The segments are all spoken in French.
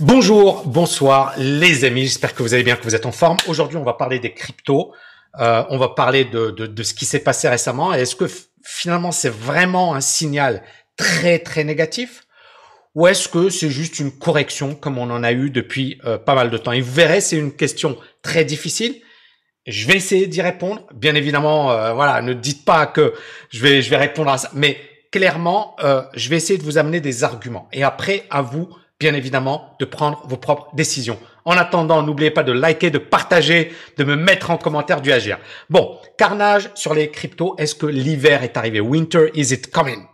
Bonjour, bonsoir les amis, j'espère que vous allez bien, que vous êtes en forme. Aujourd'hui, on va parler des cryptos, euh, on va parler de, de, de ce qui s'est passé récemment. Est-ce que finalement c'est vraiment un signal très très négatif? Ou est-ce que c'est juste une correction comme on en a eu depuis euh, pas mal de temps? Et vous verrez, c'est une question très difficile. Je vais essayer d'y répondre. Bien évidemment, euh, voilà, ne dites pas que je vais je vais répondre à ça, mais clairement, euh, je vais essayer de vous amener des arguments. Et après, à vous bien évidemment, de prendre vos propres décisions. En attendant, n'oubliez pas de liker, de partager, de me mettre en commentaire du agir. Bon, carnage sur les cryptos. Est-ce que l'hiver est arrivé? Winter, is it coming?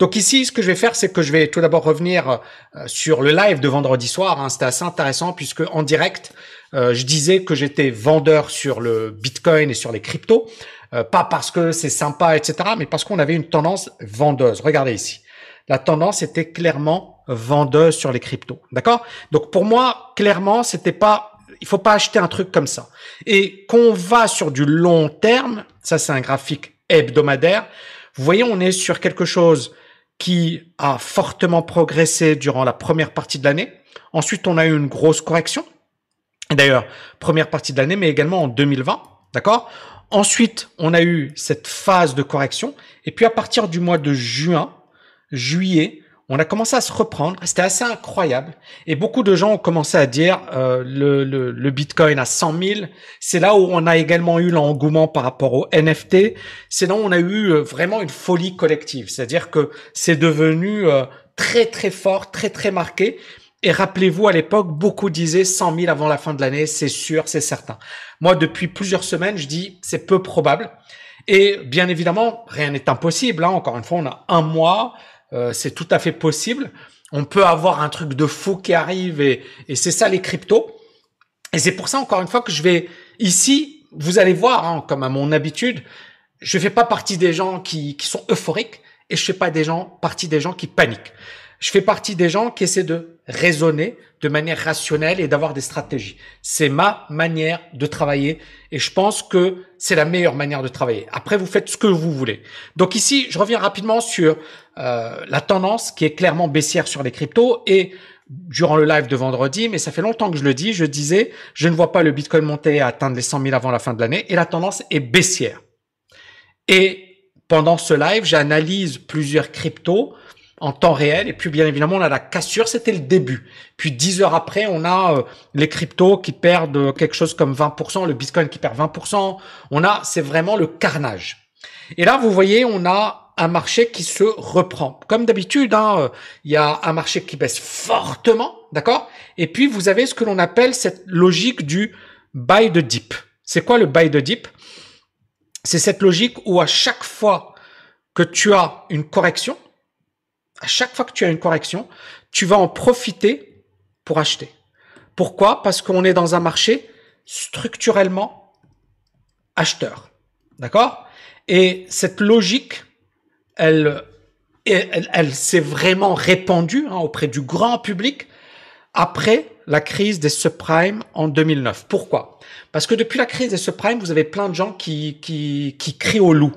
Donc ici, ce que je vais faire, c'est que je vais tout d'abord revenir euh, sur le live de vendredi soir. Hein. C'était assez intéressant puisque en direct, euh, je disais que j'étais vendeur sur le Bitcoin et sur les cryptos. Euh, pas parce que c'est sympa, etc., mais parce qu'on avait une tendance vendeuse. Regardez ici. La tendance était clairement vendeuse sur les cryptos. D'accord? Donc pour moi, clairement, c'était pas il faut pas acheter un truc comme ça. Et qu'on va sur du long terme, ça c'est un graphique hebdomadaire, vous voyez, on est sur quelque chose qui a fortement progressé durant la première partie de l'année. Ensuite, on a eu une grosse correction. D'ailleurs, première partie de l'année, mais également en 2020. D'accord? Ensuite, on a eu cette phase de correction. Et puis, à partir du mois de juin, juillet, on a commencé à se reprendre. C'était assez incroyable. Et beaucoup de gens ont commencé à dire euh, le, le, Bitcoin à 100 000. C'est là où on a également eu l'engouement par rapport au NFT. C'est là où on a eu euh, vraiment une folie collective. C'est-à-dire que c'est devenu euh, très très fort, très très marqué. Et rappelez-vous, à l'époque, beaucoup disaient 100 000 avant la fin de l'année, c'est sûr, c'est certain. Moi, depuis plusieurs semaines, je dis c'est peu probable. Et bien évidemment, rien n'est impossible. Hein. Encore une fois, on a un mois. Euh, c'est tout à fait possible. On peut avoir un truc de fou qui arrive et, c'est ça les cryptos. Et c'est pour ça, encore une fois, que je vais ici, vous allez voir, hein, comme à mon habitude, je fais pas partie des gens qui, qui sont euphoriques et je fais pas des gens, partie des gens qui paniquent. Je fais partie des gens qui essaient de raisonner de manière rationnelle et d'avoir des stratégies. C'est ma manière de travailler et je pense que c'est la meilleure manière de travailler. Après, vous faites ce que vous voulez. Donc ici, je reviens rapidement sur euh, la tendance qui est clairement baissière sur les cryptos et durant le live de vendredi, mais ça fait longtemps que je le dis, je disais, je ne vois pas le Bitcoin monter à atteindre les 100 000 avant la fin de l'année et la tendance est baissière. Et pendant ce live, j'analyse plusieurs cryptos en temps réel. Et puis, bien évidemment, on a la cassure, c'était le début. Puis, dix heures après, on a euh, les cryptos qui perdent quelque chose comme 20%, le Bitcoin qui perd 20%. On a, c'est vraiment le carnage. Et là, vous voyez, on a un marché qui se reprend. Comme d'habitude, hein, euh, il y a un marché qui baisse fortement, d'accord? Et puis, vous avez ce que l'on appelle cette logique du buy the dip. C'est quoi le buy the dip? C'est cette logique où à chaque fois que tu as une correction, à chaque fois que tu as une correction, tu vas en profiter pour acheter. Pourquoi? Parce qu'on est dans un marché structurellement acheteur. D'accord? Et cette logique, elle, s'est vraiment répandue hein, auprès du grand public après la crise des subprimes en 2009. Pourquoi? Parce que depuis la crise des subprimes, vous avez plein de gens qui, qui, crient au loup.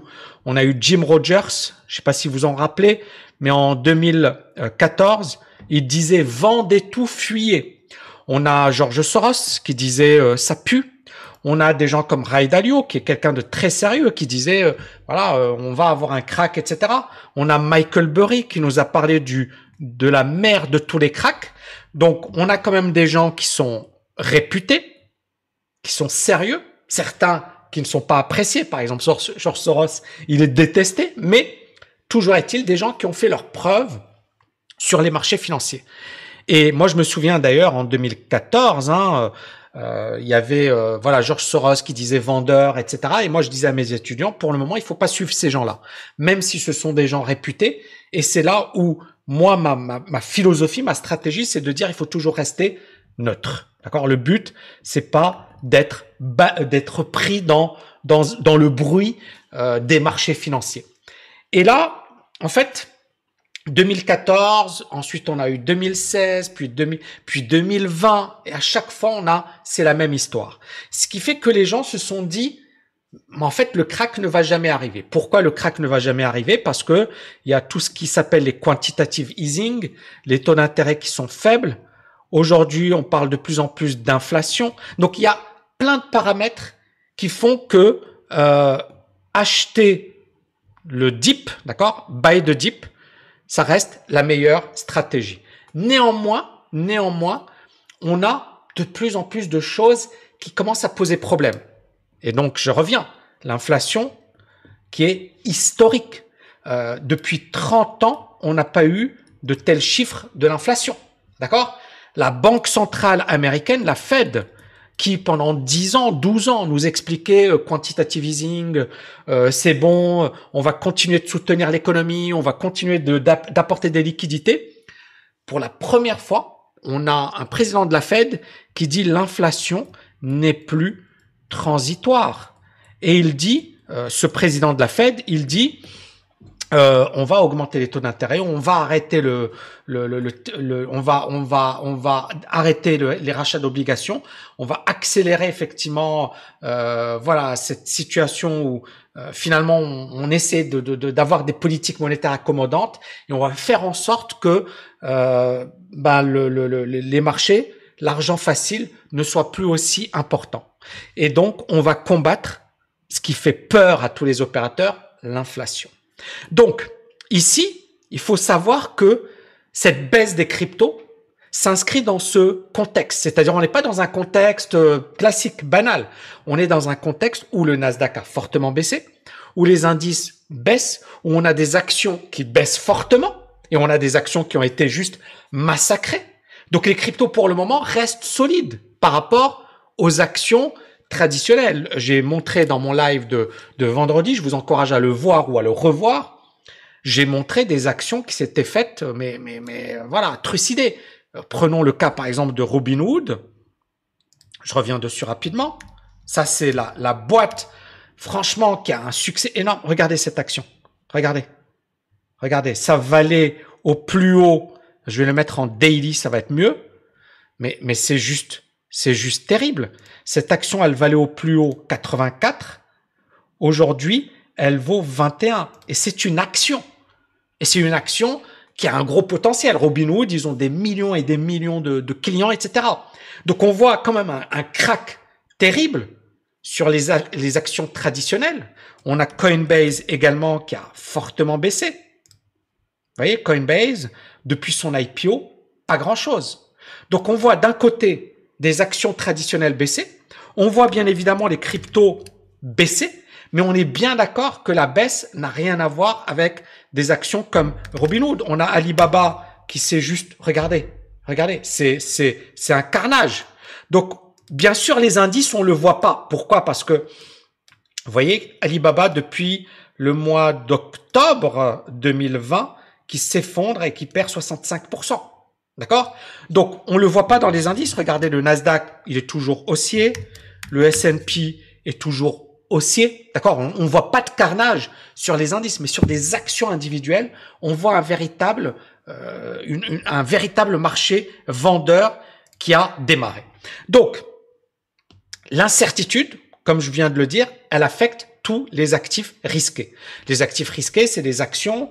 On a eu Jim Rogers, je sais pas si vous en rappelez, mais en 2014, il disait vendez tout, fuyez. On a George Soros qui disait euh, ça pue. On a des gens comme Ray Dalio qui est quelqu'un de très sérieux qui disait euh, voilà euh, on va avoir un crack etc. On a Michael Burry qui nous a parlé du de la mère de tous les cracks. Donc on a quand même des gens qui sont réputés, qui sont sérieux, certains qui ne sont pas appréciés. Par exemple George Soros il est détesté, mais Toujours est-il des gens qui ont fait leurs preuves sur les marchés financiers. Et moi, je me souviens d'ailleurs en 2014, hein, euh, il y avait euh, voilà Georges Soros qui disait vendeur, etc. Et moi, je disais à mes étudiants, pour le moment, il faut pas suivre ces gens-là, même si ce sont des gens réputés. Et c'est là où moi, ma, ma, ma philosophie, ma stratégie, c'est de dire il faut toujours rester neutre. D'accord? Le but, c'est pas d'être d'être pris dans dans dans le bruit euh, des marchés financiers. Et là, en fait, 2014, ensuite on a eu 2016, puis, 2000, puis 2020, et à chaque fois on a, c'est la même histoire. Ce qui fait que les gens se sont dit, en fait, le crack ne va jamais arriver. Pourquoi le crack ne va jamais arriver? Parce que il y a tout ce qui s'appelle les quantitative easing, les taux d'intérêt qui sont faibles. Aujourd'hui, on parle de plus en plus d'inflation. Donc, il y a plein de paramètres qui font que euh, acheter le dip, d'accord, buy the dip, ça reste la meilleure stratégie. Néanmoins, néanmoins, on a de plus en plus de choses qui commencent à poser problème. Et donc, je reviens, l'inflation qui est historique. Euh, depuis 30 ans, on n'a pas eu de tels chiffres de l'inflation. D'accord? La Banque centrale américaine, la Fed, qui pendant 10 ans, 12 ans nous expliquait euh, quantitative easing, euh, c'est bon, on va continuer de soutenir l'économie, on va continuer d'apporter des liquidités. Pour la première fois, on a un président de la Fed qui dit l'inflation n'est plus transitoire. Et il dit, euh, ce président de la Fed, il dit, euh, on va augmenter les taux d'intérêt, on va arrêter le, on va, on va, on va arrêter les rachats d'obligations, on va accélérer effectivement, euh, voilà, cette situation où euh, finalement on, essaie de, d'avoir des politiques monétaires accommodantes et on va faire en sorte que ben, le, les marchés, l'argent facile ne soit plus aussi important. Et donc on va combattre ce qui fait peur à tous les opérateurs, l'inflation. Donc, ici, il faut savoir que cette baisse des cryptos s'inscrit dans ce contexte. C'est-à-dire, on n'est pas dans un contexte euh, classique, banal. On est dans un contexte où le Nasdaq a fortement baissé, où les indices baissent, où on a des actions qui baissent fortement, et on a des actions qui ont été juste massacrées. Donc, les cryptos, pour le moment, restent solides par rapport aux actions traditionnel. J'ai montré dans mon live de, de vendredi, je vous encourage à le voir ou à le revoir. J'ai montré des actions qui s'étaient faites, mais, mais, mais voilà, trucidées. Prenons le cas par exemple de Robinhood. Je reviens dessus rapidement. Ça, c'est la, la boîte, franchement, qui a un succès énorme. Regardez cette action. Regardez. Regardez, ça valait au plus haut. Je vais le mettre en daily, ça va être mieux. Mais, mais c'est juste c'est juste terrible. Cette action, elle valait au plus haut 84. Aujourd'hui, elle vaut 21. Et c'est une action. Et c'est une action qui a un gros potentiel. Robinhood, ils ont des millions et des millions de, clients, etc. Donc on voit quand même un, crack terrible sur les, actions traditionnelles. On a Coinbase également qui a fortement baissé. Vous voyez, Coinbase, depuis son IPO, pas grand-chose. Donc on voit d'un côté des actions traditionnelles baisser. On voit bien évidemment les cryptos baisser, mais on est bien d'accord que la baisse n'a rien à voir avec des actions comme Robinhood. On a Alibaba qui s'est juste, regardez, regardez, c'est, c'est, c'est un carnage. Donc, bien sûr, les indices, on le voit pas. Pourquoi? Parce que, vous voyez, Alibaba, depuis le mois d'octobre 2020, qui s'effondre et qui perd 65%. D'accord? Donc, on le voit pas dans les indices. Regardez, le Nasdaq, il est toujours haussier. Le S&P est toujours haussier. D'accord? On ne voit pas de carnage sur les indices, mais sur des actions individuelles, on voit un véritable, euh, un véritable marché vendeur qui a démarré. Donc, l'incertitude, comme je viens de le dire, elle affecte tous les actifs risqués. Les actifs risqués, c'est des actions,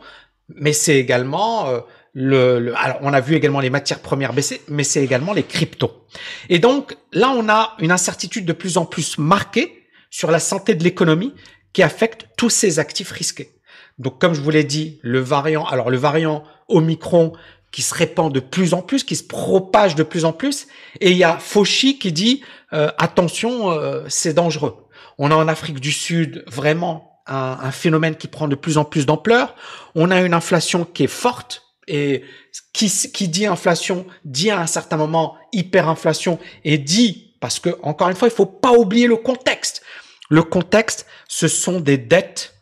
mais c'est également euh, le, alors on a vu également les matières premières baisser, mais c'est également les cryptos. Et donc là, on a une incertitude de plus en plus marquée sur la santé de l'économie qui affecte tous ces actifs risqués. Donc comme je vous l'ai dit, le variant, alors le variant Omicron qui se répand de plus en plus, qui se propage de plus en plus, et il y a Fauci qui dit euh, attention, euh, c'est dangereux. On a en Afrique du Sud vraiment un, un phénomène qui prend de plus en plus d'ampleur. On a une inflation qui est forte, et qui, qui dit inflation dit à un certain moment hyperinflation et dit parce que encore une fois il faut pas oublier le contexte. Le contexte, ce sont des dettes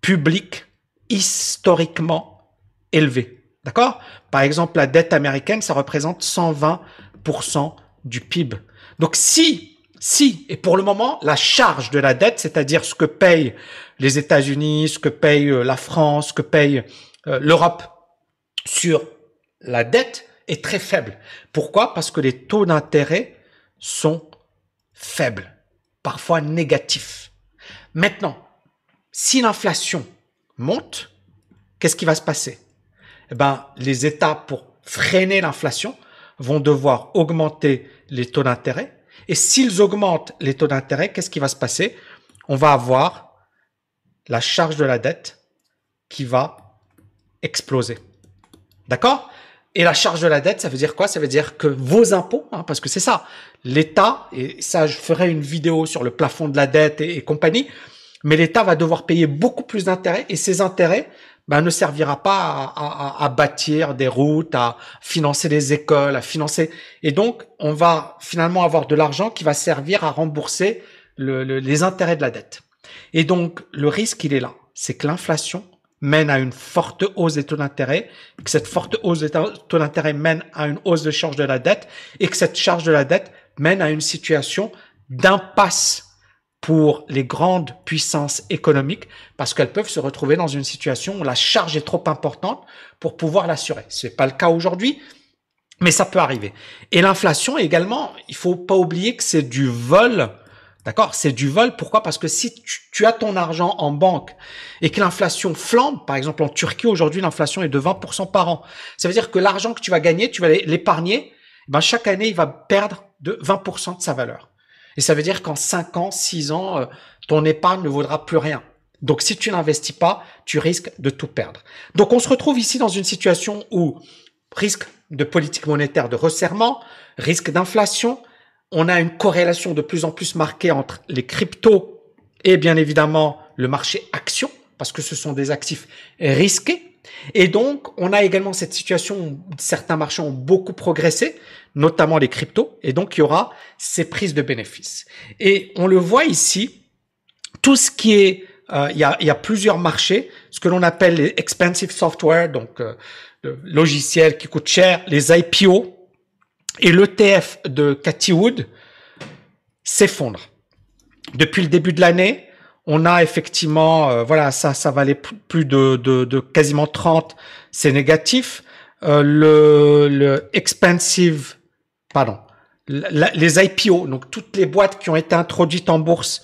publiques historiquement élevées. D'accord? Par exemple, la dette américaine, ça représente 120% du PIB. Donc si, si, et pour le moment, la charge de la dette, c'est-à-dire ce que payent les États-Unis, ce que paye euh, la France, ce que paye euh, l'Europe sur la dette est très faible. Pourquoi? Parce que les taux d'intérêt sont faibles, parfois négatifs. Maintenant, si l'inflation monte, qu'est-ce qui va se passer? Eh ben, les États, pour freiner l'inflation, vont devoir augmenter les taux d'intérêt. Et s'ils augmentent les taux d'intérêt, qu'est-ce qui va se passer? On va avoir la charge de la dette qui va exploser. D'accord? Et la charge de la dette, ça veut dire quoi? Ça veut dire que vos impôts, hein, parce que c'est ça, l'État, et ça je ferai une vidéo sur le plafond de la dette et, compagnie, mais l'État va devoir payer beaucoup plus d'intérêts et ces intérêts ben, ne servira pas à, bâtir des routes, à financer des écoles, à financer. Et donc, on va finalement avoir de l'argent qui va servir à rembourser les intérêts de la dette. Et donc, le risque, il est là. C'est que l'inflation mène à une forte hausse des taux d'intérêt, que cette forte hausse des taux d'intérêt mène à une hausse de charge de la dette et que cette charge de la dette mène à une situation d'impasse pour les grandes puissances économiques parce qu'elles peuvent se retrouver dans une situation où la charge est trop importante pour pouvoir l'assurer. C'est pas le cas aujourd'hui, mais ça peut arriver. Et l'inflation également, il faut pas oublier que c'est du vol D'accord? C'est du vol. Pourquoi? Parce que si tu, as ton argent en banque et que l'inflation flambe, par exemple en Turquie aujourd'hui, l'inflation est de 20% par an. Ça veut dire que l'argent que tu vas gagner, tu vas l'épargner. Eh ben chaque année, il va perdre de 20% de sa valeur. Et ça veut dire qu'en 5 ans, 6 ans, euh, ton épargne ne vaudra plus rien. Donc si tu n'investis pas, tu risques de tout perdre. Donc on se retrouve ici dans une situation où risque de politique monétaire de resserrement, risque d'inflation, on a une corrélation de plus en plus marquée entre les cryptos et bien évidemment le marché action, parce que ce sont des actifs risqués. Et donc, on a également cette situation où certains marchés ont beaucoup progressé, notamment les cryptos, et donc il y aura ces prises de bénéfices. Et on le voit ici, tout ce qui est, euh, il, y a, plusieurs marchés, ce que l'on appelle les expensive software, donc euh, le logiciel qui coûte cher, les IPO, et l'ETF de Cathy Wood s'effondre. Depuis le début de l'année, on a effectivement, euh, voilà, ça, ça valait plus de, quasiment 30, c'est négatif. Euh, le, expensive, pardon, les IPO, donc toutes les boîtes qui ont été introduites en bourse,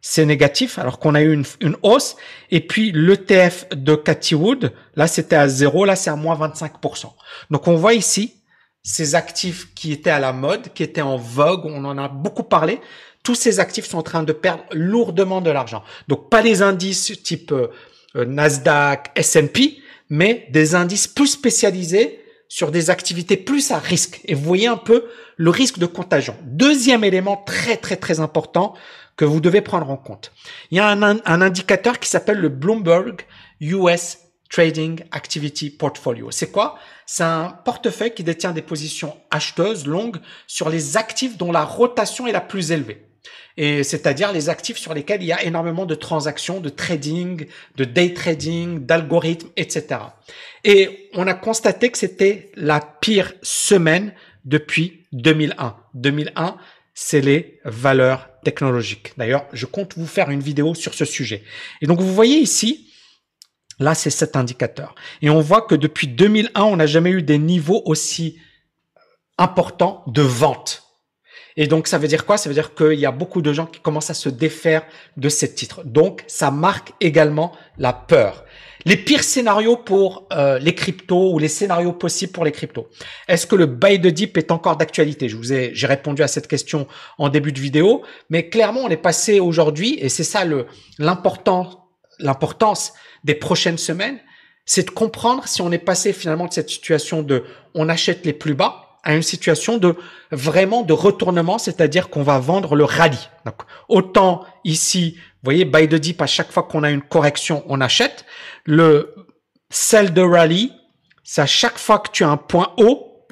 c'est négatif, alors qu'on a eu une, une hausse. Et puis l'ETF de Cathy Wood, là c'était à zéro, là c'est à moins 25%. Donc on voit ici ces actifs qui étaient à la mode, qui étaient en vogue, on en a beaucoup parlé, tous ces actifs sont en train de perdre lourdement de l'argent. Donc pas les indices type euh, euh, Nasdaq, S&P, mais des indices plus spécialisés sur des activités plus à risque. Et vous voyez un peu le risque de contagion. Deuxième élément très très très important que vous devez prendre en compte. Il y a un, un indicateur qui s'appelle le Bloomberg US Trading Activity Portfolio. C'est quoi? C'est un portefeuille qui détient des positions acheteuses longues sur les actifs dont la rotation est la plus élevée. Et c'est-à-dire les actifs sur lesquels il y a énormément de transactions, de trading, de day trading, d'algorithmes, etc. Et on a constaté que c'était la pire semaine depuis 2001. 2001, c'est les valeurs technologiques. D'ailleurs, je compte vous faire une vidéo sur ce sujet. Et donc, vous voyez ici, Là, c'est cet indicateur. Et on voit que depuis 2001, on n'a jamais eu des niveaux aussi importants de vente. Et donc, ça veut dire quoi? Ça veut dire qu'il y a beaucoup de gens qui commencent à se défaire de ces titres. Donc, ça marque également la peur. Les pires scénarios pour euh, les cryptos ou les scénarios possibles pour les cryptos. Est-ce que le buy de dip est encore d'actualité? Je vous ai, j'ai répondu à cette question en début de vidéo, mais clairement, on est passé aujourd'hui, et c'est ça le l'important, l'importance des prochaines semaines, c'est de comprendre si on est passé finalement de cette situation de on achète les plus bas à une situation de vraiment de retournement, c'est-à-dire qu'on va vendre le rallye. Donc, autant ici, vous voyez, buy the dip, à chaque fois qu'on a une correction, on achète. Le sell de rallye, c'est à chaque fois que tu as un point haut,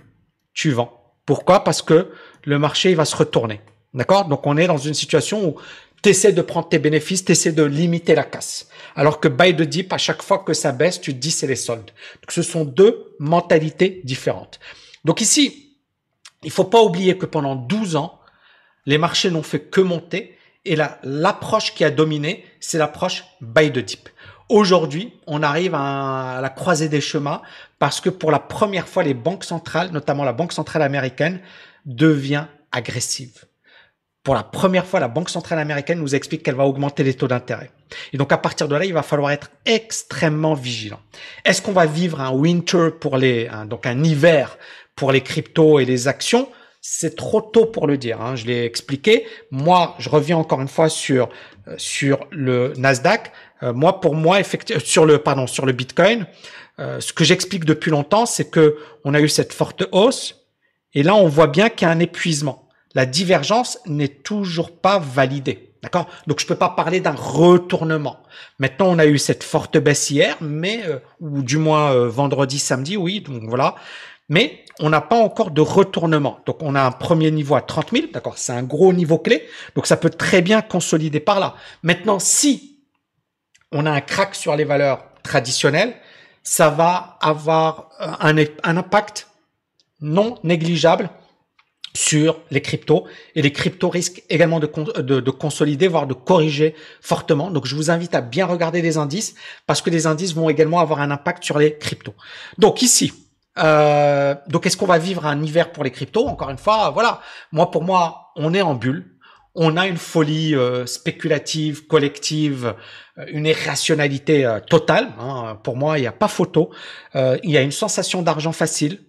tu vends. Pourquoi? Parce que le marché va se retourner. D'accord? Donc on est dans une situation où tu essaies de prendre tes bénéfices, tu essaies de limiter la casse. Alors que buy the dip, à chaque fois que ça baisse, tu te dis c'est les soldes. Donc ce sont deux mentalités différentes. Donc ici, il faut pas oublier que pendant 12 ans, les marchés n'ont fait que monter et l'approche qui a dominé, c'est l'approche buy the dip. Aujourd'hui, on arrive à la croisée des chemins parce que pour la première fois, les banques centrales, notamment la Banque centrale américaine, devient agressive. Pour la première fois, la Banque centrale américaine nous explique qu'elle va augmenter les taux d'intérêt. Et donc à partir de là, il va falloir être extrêmement vigilant. Est-ce qu'on va vivre un winter pour les, donc un hiver pour les cryptos et les actions? C'est trop tôt pour le dire. Hein, je l'ai expliqué. Moi, je reviens encore une fois sur euh, sur le Nasdaq. Euh, moi, pour moi, effectivement, sur le pardon, sur le Bitcoin, euh, ce que j'explique depuis longtemps, c'est que on a eu cette forte hausse, et là, on voit bien qu'il y a un épuisement la divergence n'est toujours pas validée. D'accord? Donc je peux pas parler d'un retournement. Maintenant, on a eu cette forte baisse hier, mais euh, ou du moins euh, vendredi, samedi, oui. Donc voilà. Mais on n'a pas encore de retournement. Donc on a un premier niveau à 30 000, d'accord? C'est un gros niveau clé. Donc ça peut très bien consolider par là. Maintenant, si on a un crack sur les valeurs traditionnelles, ça va avoir euh, un impact non négligeable sur les cryptos et les cryptos risquent également de, de, consolider voire de corriger fortement. Donc je vous invite à bien regarder les indices parce que les indices vont également avoir un impact sur les cryptos. Donc ici, euh, donc est-ce qu'on va vivre un hiver pour les cryptos? Encore une fois, voilà. Moi pour moi, on est en bulle. On a une folie euh, spéculative, collective, euh, une irrationalité totale. Hein. Pour moi, il n'y a pas photo. il y a une sensation d'argent facile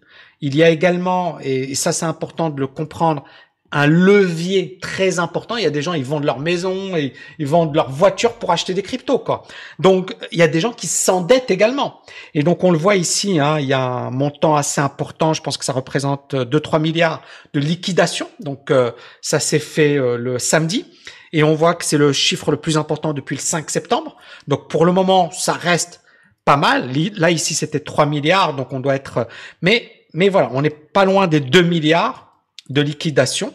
il y a également, et ça c'est important de le comprendre, un levier très important. Il y a des gens, ils vendent leur maison et ils vendent leur voiture pour acheter des cryptos, quoi. Donc, il y a des gens qui s'endettent également. Et donc, on le voit ici, hein, il y a un montant assez important. Je pense que ça représente 2-3 milliards de liquidation. Donc, euh, ça s'est fait euh, le samedi. Et on voit que c'est le chiffre le plus important depuis le 5 septembre. Donc, pour le moment, ça reste pas mal. Là, ici, c'était 3 milliards. Donc, on doit être, mais mais voilà, on n'est pas loin des 2 milliards de liquidation.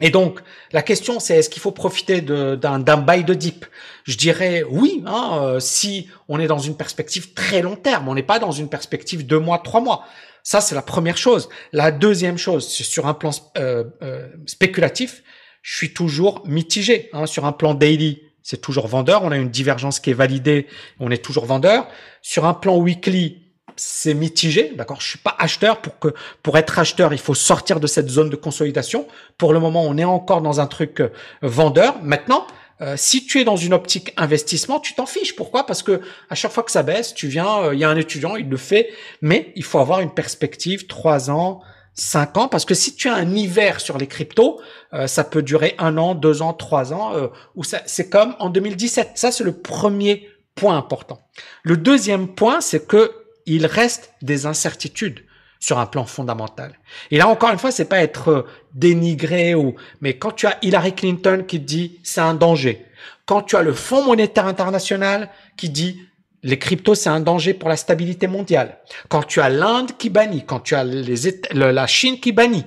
Et donc, la question, c'est est-ce qu'il faut profiter d'un bail de dip? Je dirais oui, hein, euh, si on est dans une perspective très long terme. On n'est pas dans une perspective deux mois, trois mois. Ça, c'est la première chose. La deuxième chose, sur un plan euh, euh, spéculatif, je suis toujours mitigé. Hein, sur un plan daily, c'est toujours vendeur. On a une divergence qui est validée, on est toujours vendeur. Sur un plan weekly, c'est mitigé, d'accord? Je suis pas acheteur pour que pour être acheteur, il faut sortir de cette zone de consolidation. Pour le moment, on est encore dans un truc euh, vendeur. Maintenant, euh, si tu es dans une optique investissement, tu t'en fiches. Pourquoi? Parce que à chaque fois que ça baisse, tu viens, euh, il y a un étudiant, il le fait, mais il faut avoir une perspective trois ans, cinq ans, parce que si tu as un hiver sur les cryptos, ça peut durer un an, deux ans, trois ans, ou ça, c'est comme en 2017. Ça, c'est le premier point important. Le deuxième point, c'est que il reste des incertitudes sur un plan fondamental. Et là encore une fois, c'est pas être euh, dénigré ou mais quand tu as Hillary Clinton qui dit c'est un danger, quand tu as le Fonds monétaire international qui dit les cryptos c'est un danger pour la stabilité mondiale, quand tu as l'Inde qui bannit, quand tu as la Chine qui bannit,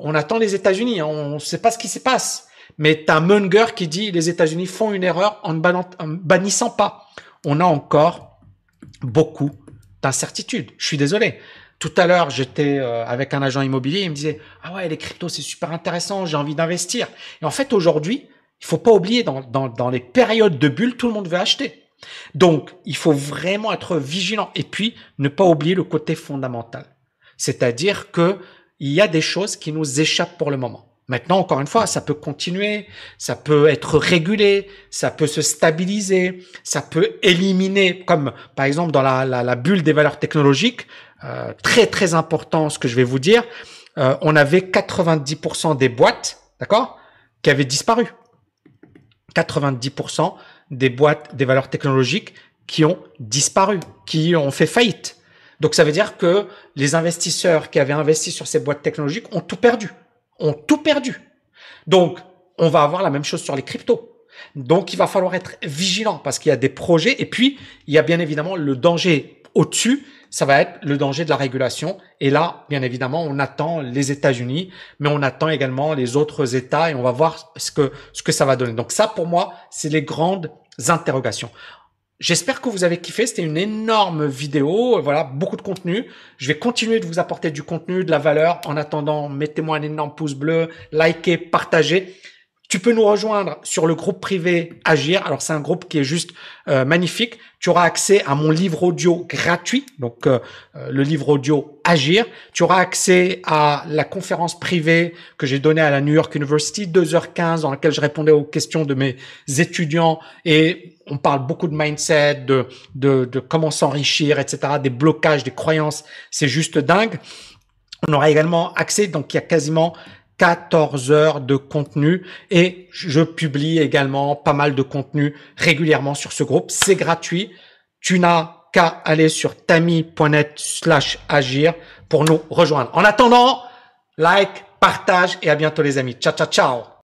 on attend les États-Unis, hein, on ne sait pas ce qui se passe. Mais tu as Munger qui dit les États-Unis font une erreur en ne bannissant pas. On a encore beaucoup d'incertitudes. Je suis désolé. Tout à l'heure, j'étais euh, avec un agent immobilier, il me disait "Ah ouais, les cryptos c'est super intéressant, j'ai envie d'investir." Et en fait, aujourd'hui, il faut pas oublier dans, dans, dans les périodes de bulle, tout le monde veut acheter. Donc, il faut vraiment être vigilant et puis ne pas oublier le côté fondamental. C'est-à-dire que il y a des choses qui nous échappent pour le moment. Maintenant, encore une fois, ça peut continuer, ça peut être régulé, ça peut se stabiliser, ça peut éliminer, comme par exemple dans la, bulle des valeurs technologiques, euh, très très important ce que je vais vous dire, euh, on avait 90% des boîtes, d'accord, qui avaient disparu. 90% des boîtes des valeurs technologiques qui ont disparu, qui ont fait faillite. Donc ça veut dire que les investisseurs qui avaient investi sur ces boîtes technologiques ont tout perdu ont tout perdu. Donc, on va avoir la même chose sur les cryptos. Donc, il va falloir être vigilant parce qu'il y a des projets et puis il y a bien évidemment le danger au-dessus. Ça va être le danger de la régulation. Et là, bien évidemment, on attend les États-Unis, mais on attend également les autres États et on va voir ce que, ce que ça va donner. Donc ça, pour moi, c'est les grandes interrogations. J'espère que vous avez kiffé. C'était une énorme vidéo. Voilà, beaucoup de contenu. Je vais continuer de vous apporter du contenu, de la valeur. En attendant, mettez-moi un énorme pouce bleu, likez, partagez. Tu peux nous rejoindre sur le groupe privé Agir. Alors c'est un groupe qui est juste euh, magnifique. Tu auras accès à mon livre audio gratuit, donc euh, euh, le livre audio Agir. Tu auras accès à la conférence privée que j'ai donnée à la New York University, 2h15, dans laquelle je répondais aux questions de mes étudiants et on parle beaucoup de mindset, de, de, de comment s'enrichir, etc., des blocages, des croyances. C'est juste dingue. On aura également accès, donc il y a quasiment 14 heures de contenu et je publie également pas mal de contenu régulièrement sur ce groupe. C'est gratuit. Tu n'as qu'à aller sur tami.net slash agir pour nous rejoindre. En attendant, like, partage et à bientôt les amis. Ciao, ciao, ciao.